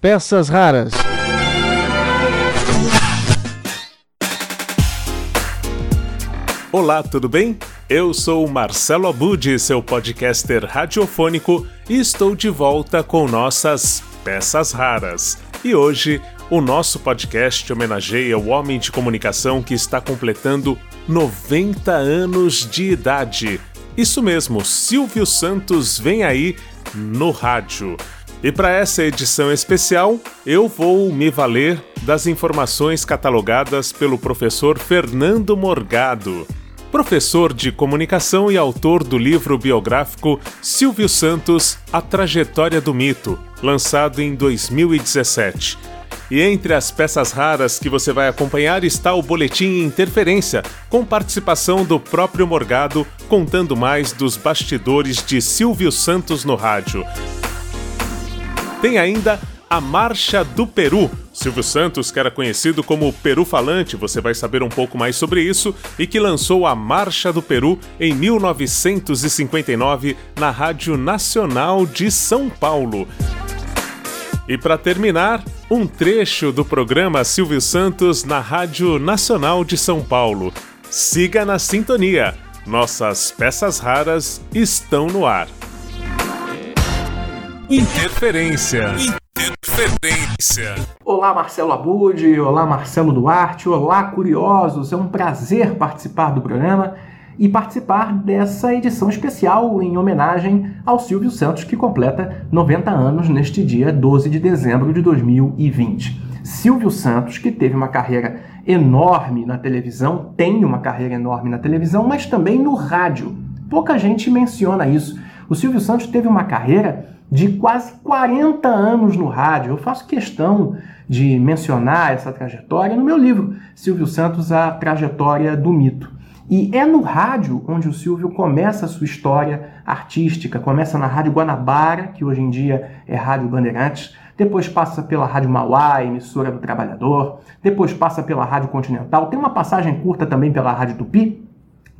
Peças raras. Olá, tudo bem? Eu sou Marcelo Abud, seu podcaster radiofônico, e estou de volta com nossas peças raras. E hoje, o nosso podcast homenageia o homem de comunicação que está completando 90 anos de idade. Isso mesmo, Silvio Santos vem aí no rádio. E para essa edição especial, eu vou me valer das informações catalogadas pelo professor Fernando Morgado, professor de comunicação e autor do livro biográfico Silvio Santos: A Trajetória do Mito, lançado em 2017. E entre as peças raras que você vai acompanhar está o Boletim Interferência, com participação do próprio Morgado, contando mais dos bastidores de Silvio Santos no rádio. Tem ainda a Marcha do Peru. Silvio Santos, que era conhecido como Peru Falante, você vai saber um pouco mais sobre isso, e que lançou a Marcha do Peru em 1959 na Rádio Nacional de São Paulo. E para terminar, um trecho do programa Silvio Santos na Rádio Nacional de São Paulo. Siga na sintonia. Nossas peças raras estão no ar. Interferência. Interferência. Olá, Marcelo Abud. Olá, Marcelo Duarte. Olá, curiosos. É um prazer participar do programa e participar dessa edição especial em homenagem ao Silvio Santos, que completa 90 anos neste dia 12 de dezembro de 2020. Silvio Santos, que teve uma carreira enorme na televisão, tem uma carreira enorme na televisão, mas também no rádio. Pouca gente menciona isso. O Silvio Santos teve uma carreira de quase 40 anos no rádio. Eu faço questão de mencionar essa trajetória no meu livro, Silvio Santos, A Trajetória do Mito. E é no rádio onde o Silvio começa a sua história artística. Começa na Rádio Guanabara, que hoje em dia é Rádio Bandeirantes. Depois passa pela Rádio Mauá, emissora do Trabalhador. Depois passa pela Rádio Continental. Tem uma passagem curta também pela Rádio Tupi.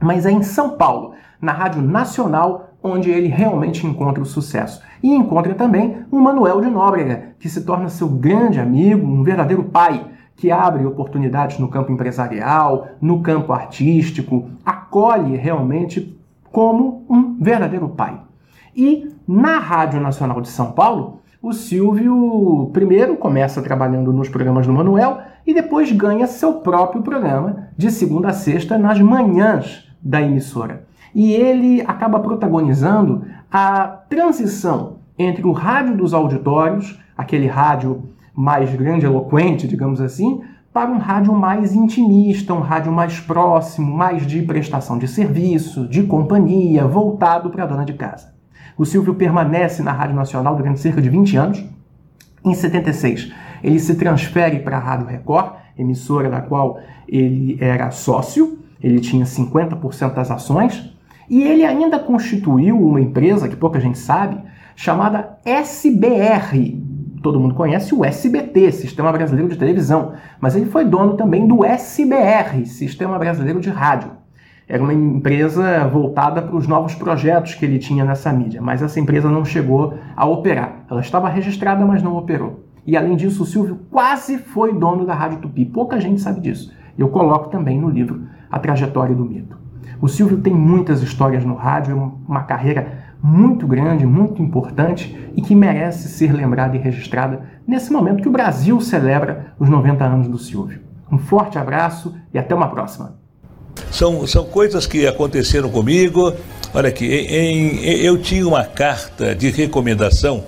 Mas é em São Paulo, na Rádio Nacional, onde ele realmente encontra o sucesso. E encontra também o Manuel de Nóbrega, que se torna seu grande amigo, um verdadeiro pai, que abre oportunidades no campo empresarial, no campo artístico, acolhe realmente como um verdadeiro pai. E na Rádio Nacional de São Paulo, o Silvio primeiro começa trabalhando nos programas do Manuel e depois ganha seu próprio programa de segunda a sexta nas manhãs da emissora e ele acaba protagonizando a transição entre o rádio dos auditórios, aquele rádio mais grande, eloquente, digamos assim, para um rádio mais intimista, um rádio mais próximo, mais de prestação de serviço, de companhia, voltado para a dona de casa. O Silvio permanece na Rádio Nacional durante cerca de 20 anos. Em 76, ele se transfere para a Rádio Record, emissora da qual ele era sócio, ele tinha 50% das ações. E ele ainda constituiu uma empresa que pouca gente sabe, chamada SBR. Todo mundo conhece o SBT, Sistema Brasileiro de Televisão, mas ele foi dono também do SBR, Sistema Brasileiro de Rádio. Era uma empresa voltada para os novos projetos que ele tinha nessa mídia, mas essa empresa não chegou a operar. Ela estava registrada, mas não operou. E além disso, o Silvio quase foi dono da Rádio Tupi. Pouca gente sabe disso. Eu coloco também no livro A Trajetória do Mito. O Silvio tem muitas histórias no rádio, é uma carreira muito grande, muito importante e que merece ser lembrada e registrada nesse momento que o Brasil celebra os 90 anos do Silvio. Um forte abraço e até uma próxima. São, são coisas que aconteceram comigo. Olha aqui, em, em, eu tinha uma carta de recomendação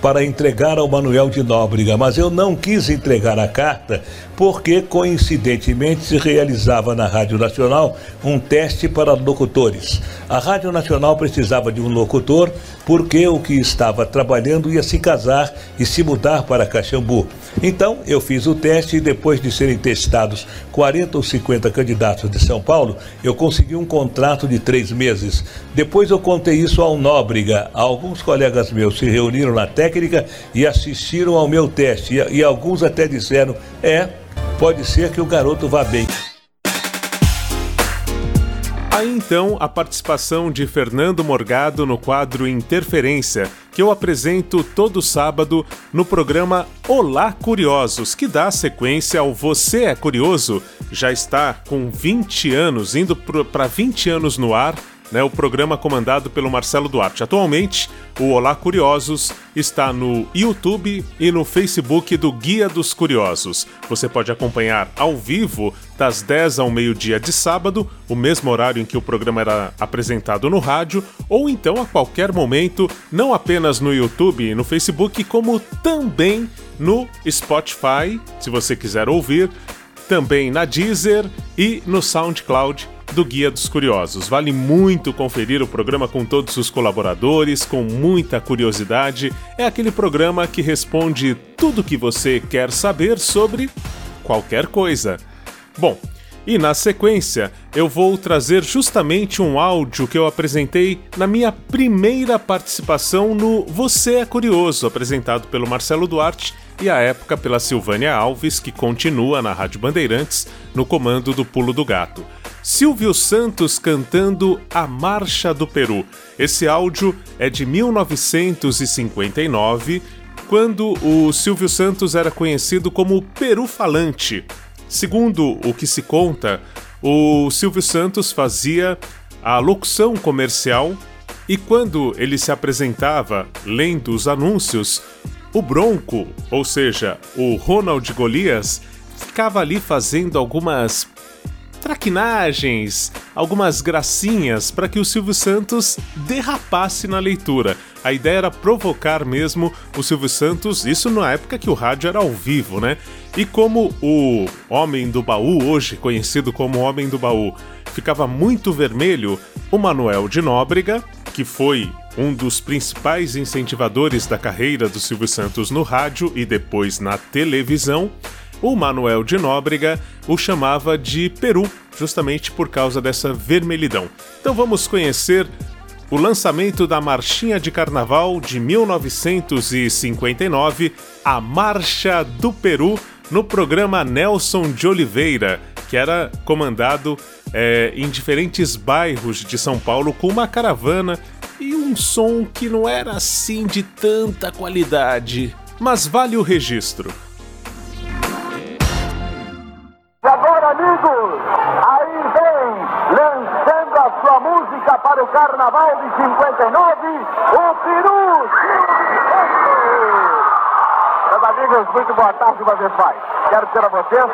para entregar ao Manuel de Nóbrega, mas eu não quis entregar a carta porque, coincidentemente, se realizava na Rádio Nacional um teste para locutores. A Rádio Nacional precisava de um locutor porque o que estava trabalhando ia se casar e se mudar para Caxambu. Então, eu fiz o teste e depois de serem testados 40 ou 50 candidatos de São Paulo, eu consegui um contrato de três meses. Depois eu contei isso ao Nóbrega. Alguns colegas meus se reuniram na técnica e assistiram ao meu teste. E, e alguns até disseram: é, pode ser que o garoto vá bem. Aí então a participação de Fernando Morgado no quadro Interferência, que eu apresento todo sábado no programa Olá Curiosos, que dá sequência ao Você é Curioso. Já está com 20 anos, indo para 20 anos no ar né, o programa comandado pelo Marcelo Duarte. Atualmente, o Olá Curiosos está no YouTube e no Facebook do Guia dos Curiosos. Você pode acompanhar ao vivo das 10 ao meio-dia de sábado, o mesmo horário em que o programa era apresentado no rádio, ou então a qualquer momento, não apenas no YouTube e no Facebook, como também no Spotify, se você quiser ouvir, também na Deezer e no SoundCloud do Guia dos Curiosos. Vale muito conferir o programa com todos os colaboradores, com muita curiosidade. É aquele programa que responde tudo que você quer saber sobre qualquer coisa. Bom, e na sequência, eu vou trazer justamente um áudio que eu apresentei na minha primeira participação no Você é Curioso, apresentado pelo Marcelo Duarte e à época pela Silvânia Alves, que continua na Rádio Bandeirantes no comando do Pulo do Gato. Silvio Santos cantando A Marcha do Peru. Esse áudio é de 1959, quando o Silvio Santos era conhecido como Peru Falante. Segundo o que se conta, o Silvio Santos fazia a locução comercial e quando ele se apresentava lendo os anúncios, o Bronco, ou seja, o Ronald Golias, ficava ali fazendo algumas traquinagens, algumas gracinhas para que o Silvio Santos derrapasse na leitura. A ideia era provocar mesmo o Silvio Santos, isso na época que o rádio era ao vivo, né? E como o Homem do Baú, hoje conhecido como Homem do Baú, ficava muito vermelho, o Manuel de Nóbrega, que foi um dos principais incentivadores da carreira do Silvio Santos no rádio e depois na televisão, o Manuel de Nóbrega o chamava de Peru, justamente por causa dessa vermelhidão. Então vamos conhecer o lançamento da Marchinha de Carnaval de 1959, a Marcha do Peru, no programa Nelson de Oliveira, que era comandado é, em diferentes bairros de São Paulo com uma caravana e um som que não era assim de tanta qualidade, mas vale o registro. E agora, amigos, aí vem, lançando a sua música para o Carnaval de 59, o Peru. Meus amigos, muito boa tarde uma vez mais. Quero dizer a vocês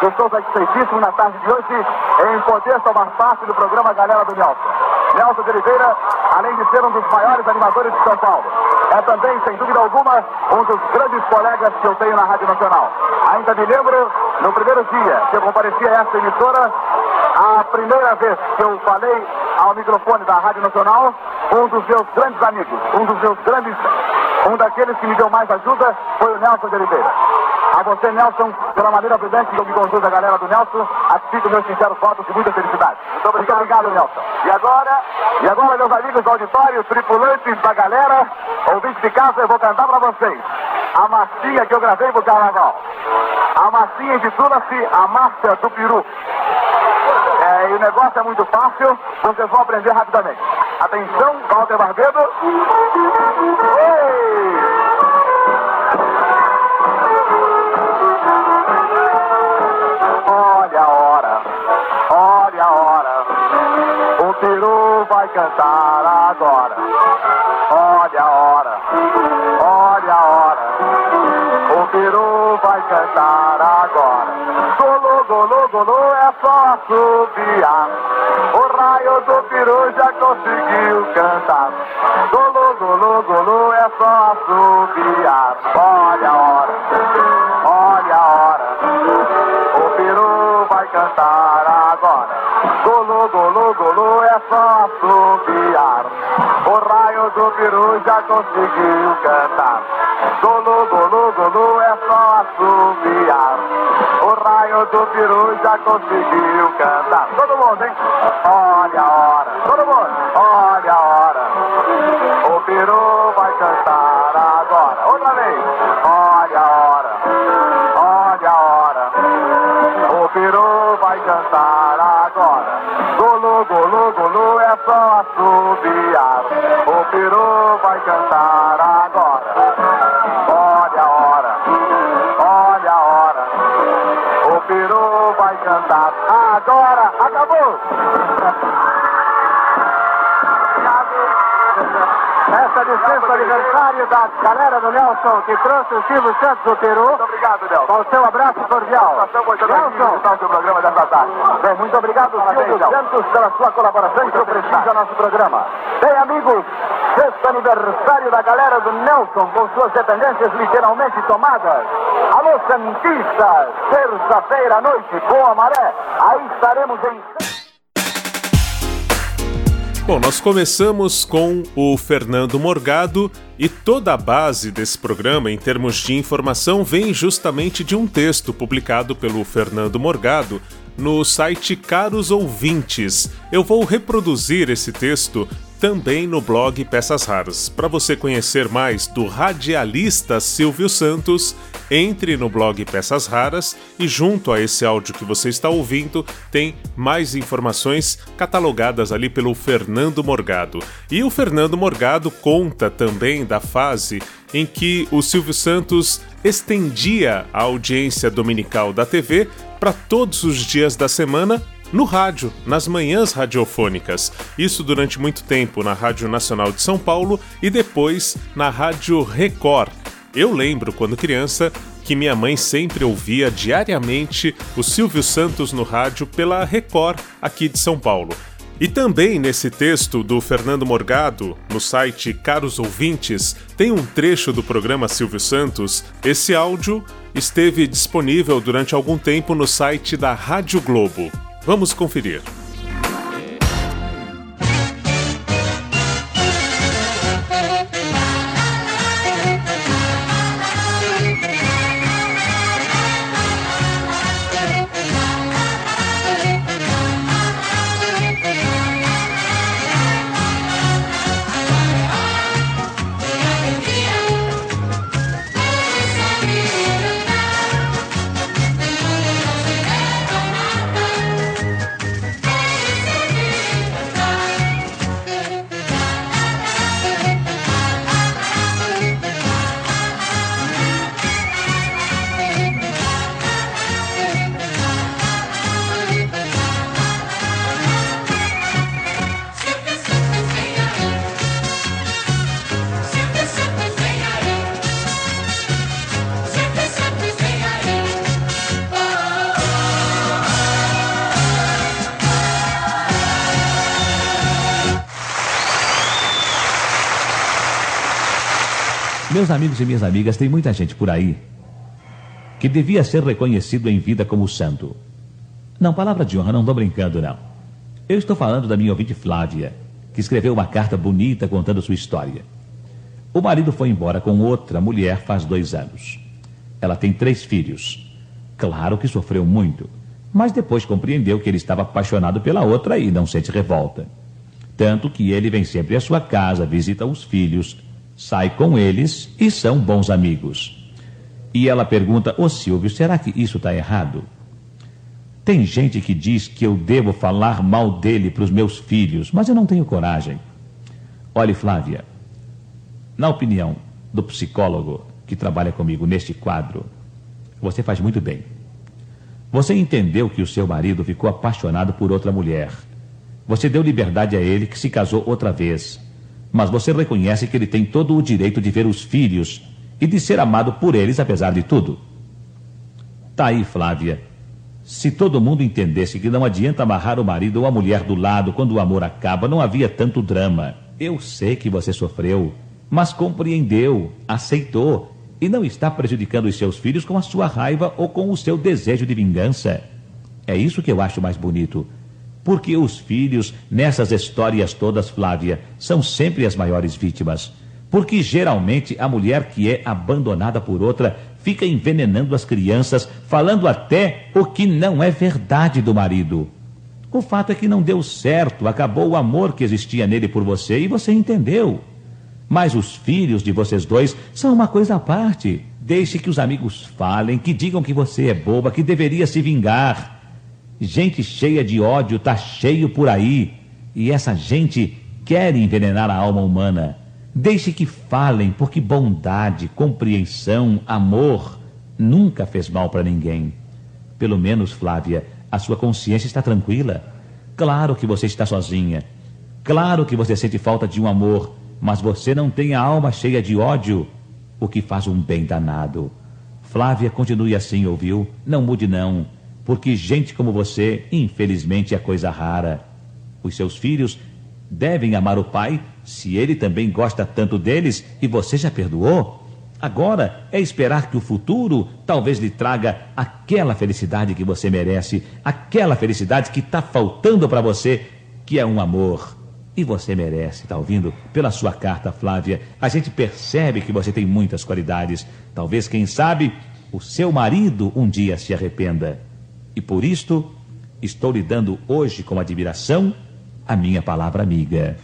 que estou satisfeitíssimo na tarde de hoje em poder tomar parte do programa Galera do Nelson. Nelson de Oliveira, além de ser um dos maiores animadores de São Paulo, é também, sem dúvida alguma, um dos grandes colegas que eu tenho na Rádio Nacional. Ainda me lembro, no primeiro dia que eu compareci a esta emissora, a primeira vez que eu falei ao microfone da Rádio Nacional, um dos meus grandes amigos, um dos meus grandes, um daqueles que me deu mais ajuda foi o Nelson de Oliveira. Você, Nelson, pela maneira brilhante que eu me conduz a galera do Nelson, fico meus sinceros votos de muita felicidade. Muito obrigado, Muito obrigado Nelson. E agora, e agora, meus amigos do auditório, tripulantes da galera, ouvintes de casa, eu vou cantar para vocês a massinha que eu gravei pro carnaval. A massinha intitula-se A Marcha do Peru. É, e o negócio é muito fácil, vocês vão aprender rapidamente. Atenção, Walter Barbedo. Ei! Olha a hora, olha a hora. O Peru vai cantar agora. Golô, golô, golô, é só assobiar. O raio do Peru já conseguiu cantar. Golô, golô, golô, é só assobiar. Olha a hora, conseguiu cantar. Golô, golô, golô, é só assobiar. O raio do Peru já conseguiu cantar. Todo mundo, hein? Olha a hora. Licença aniversário da galera do Nelson que trouxe o Silvio Santos do Peru. Muito obrigado, Nelson. Com o seu abraço cordial. Nelson. O seu programa dessa tarde. Bem, muito obrigado, Silvio Santos, pela sua colaboração que prestigia ao nosso programa. Bem, amigos, sexto aniversário da galera do Nelson, com suas dependências literalmente tomadas. Alô, Santista, terça-feira à noite, com a maré. Aí estaremos em... Bom, nós começamos com o Fernando Morgado e toda a base desse programa, em termos de informação, vem justamente de um texto publicado pelo Fernando Morgado no site Caros Ouvintes. Eu vou reproduzir esse texto também no blog Peças Raras. Para você conhecer mais do radialista Silvio Santos, entre no blog Peças Raras e junto a esse áudio que você está ouvindo tem mais informações catalogadas ali pelo Fernando Morgado. E o Fernando Morgado conta também da fase em que o Silvio Santos estendia a audiência dominical da TV para todos os dias da semana no rádio, nas manhãs radiofônicas. Isso durante muito tempo na Rádio Nacional de São Paulo e depois na Rádio Record. Eu lembro, quando criança, que minha mãe sempre ouvia diariamente o Silvio Santos no rádio pela Record aqui de São Paulo. E também nesse texto do Fernando Morgado, no site Caros Ouvintes, tem um trecho do programa Silvio Santos. Esse áudio esteve disponível durante algum tempo no site da Rádio Globo. Vamos conferir. Meus amigos e minhas amigas, tem muita gente por aí que devia ser reconhecido em vida como santo. Não, palavra de honra, não estou brincando, não. Eu estou falando da minha ouvinte Flávia, que escreveu uma carta bonita contando sua história. O marido foi embora com outra mulher faz dois anos. Ela tem três filhos. Claro que sofreu muito, mas depois compreendeu que ele estava apaixonado pela outra e não sente revolta. Tanto que ele vem sempre à sua casa, visita os filhos, sai com eles e são bons amigos. E ela pergunta: Ô Silvio, será que isso está errado? Tem gente que diz que eu devo falar mal dele para os meus filhos, mas eu não tenho coragem. Olhe, Flávia, na opinião do psicólogo que trabalha comigo neste quadro, você faz muito bem. Você entendeu que o seu marido ficou apaixonado por outra mulher. Você deu liberdade a ele que se casou outra vez mas você reconhece que ele tem todo o direito de ver os filhos e de ser amado por eles apesar de tudo. Tá aí, Flávia. Se todo mundo entendesse que não adianta amarrar o marido ou a mulher do lado quando o amor acaba, não havia tanto drama. Eu sei que você sofreu, mas compreendeu, aceitou e não está prejudicando os seus filhos com a sua raiva ou com o seu desejo de vingança. É isso que eu acho mais bonito. Porque os filhos, nessas histórias todas, Flávia, são sempre as maiores vítimas. Porque geralmente a mulher que é abandonada por outra fica envenenando as crianças, falando até o que não é verdade do marido. O fato é que não deu certo, acabou o amor que existia nele por você e você entendeu. Mas os filhos de vocês dois são uma coisa à parte. Deixe que os amigos falem, que digam que você é boba, que deveria se vingar. Gente cheia de ódio está cheio por aí. E essa gente quer envenenar a alma humana. Deixe que falem, porque bondade, compreensão, amor nunca fez mal para ninguém. Pelo menos, Flávia, A sua consciência está tranquila. Claro que você está sozinha. Claro que você sente falta de um amor, mas você não tem a alma cheia de ódio, o que faz um bem danado. Flávia, continue assim, ouviu? Não mude não, porque gente como você, infelizmente, é coisa rara. Os seus filhos devem amar o pai se ele também gosta tanto deles e você já perdoou. Agora é esperar que o futuro talvez lhe traga aquela felicidade que você merece, aquela felicidade que está faltando para você, que é um amor. E você merece, tá ouvindo? Pela sua carta, Flávia, a gente percebe que você tem muitas qualidades. Talvez, quem sabe, o seu marido um dia se arrependa. E por isto, estou lhe dando hoje com admiração a minha palavra amiga.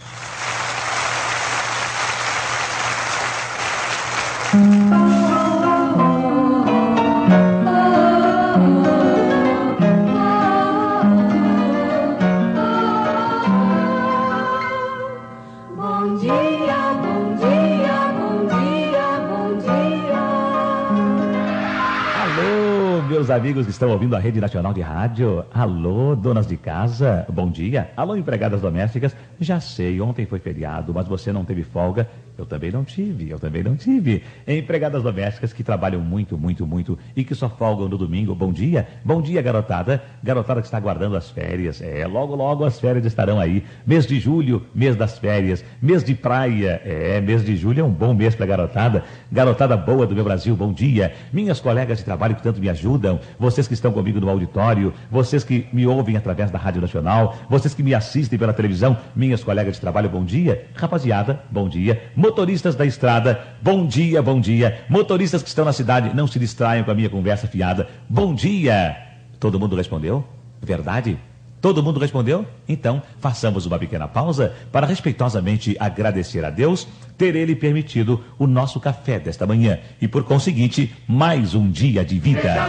Amigos que estão ouvindo a Rede Nacional de Rádio. Alô, donas de casa. Bom dia. Alô, empregadas domésticas. Já sei, ontem foi feriado, mas você não teve folga. Eu também não tive, eu também não tive. Empregadas domésticas que trabalham muito, muito, muito e que só folgam no domingo. Bom dia. Bom dia, garotada. Garotada que está aguardando as férias. É, logo, logo as férias estarão aí. Mês de julho, mês das férias. Mês de praia. É, mês de julho é um bom mês para garotada. Garotada boa do meu Brasil, bom dia. Minhas colegas de trabalho que tanto me ajudam. Vocês que estão comigo no auditório. Vocês que me ouvem através da Rádio Nacional. Vocês que me assistem pela televisão. Minhas colegas de trabalho, bom dia. Rapaziada, bom dia. Motoristas da estrada, bom dia, bom dia. Motoristas que estão na cidade, não se distraiam com a minha conversa fiada. Bom dia. Todo mundo respondeu? Verdade? Todo mundo respondeu? Então, façamos uma pequena pausa para respeitosamente agradecer a Deus ter Ele permitido o nosso café desta manhã e, por conseguinte, mais um dia de vida.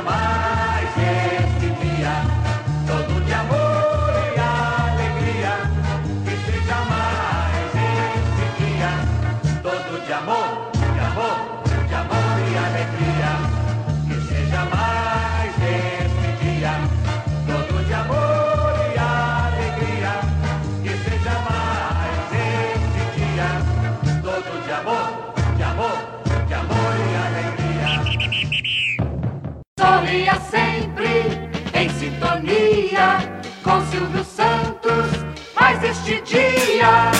Dia.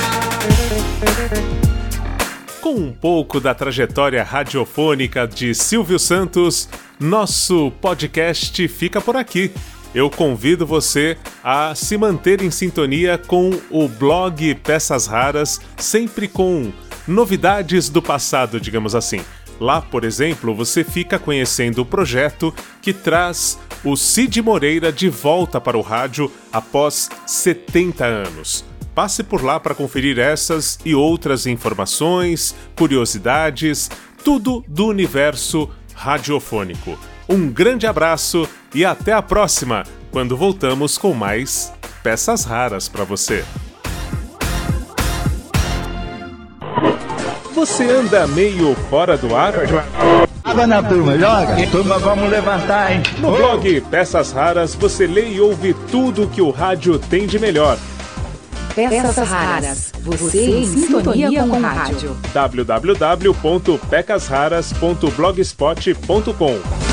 Com um pouco da trajetória radiofônica de Silvio Santos, nosso podcast fica por aqui. Eu convido você a se manter em sintonia com o blog Peças Raras, sempre com novidades do passado, digamos assim. Lá, por exemplo, você fica conhecendo o projeto que traz o Cid Moreira de volta para o rádio após 70 anos. Passe por lá para conferir essas e outras informações, curiosidades, tudo do universo radiofônico. Um grande abraço e até a próxima, quando voltamos com mais peças raras para você. Você anda meio fora do ar? Água na turma, joga. Turma, vamos levantar, hein? No blog Peças Raras você lê e ouve tudo que o rádio tem de melhor. Peças raras. Você em sintonia com o rádio. www.pecasraras.blogspot.com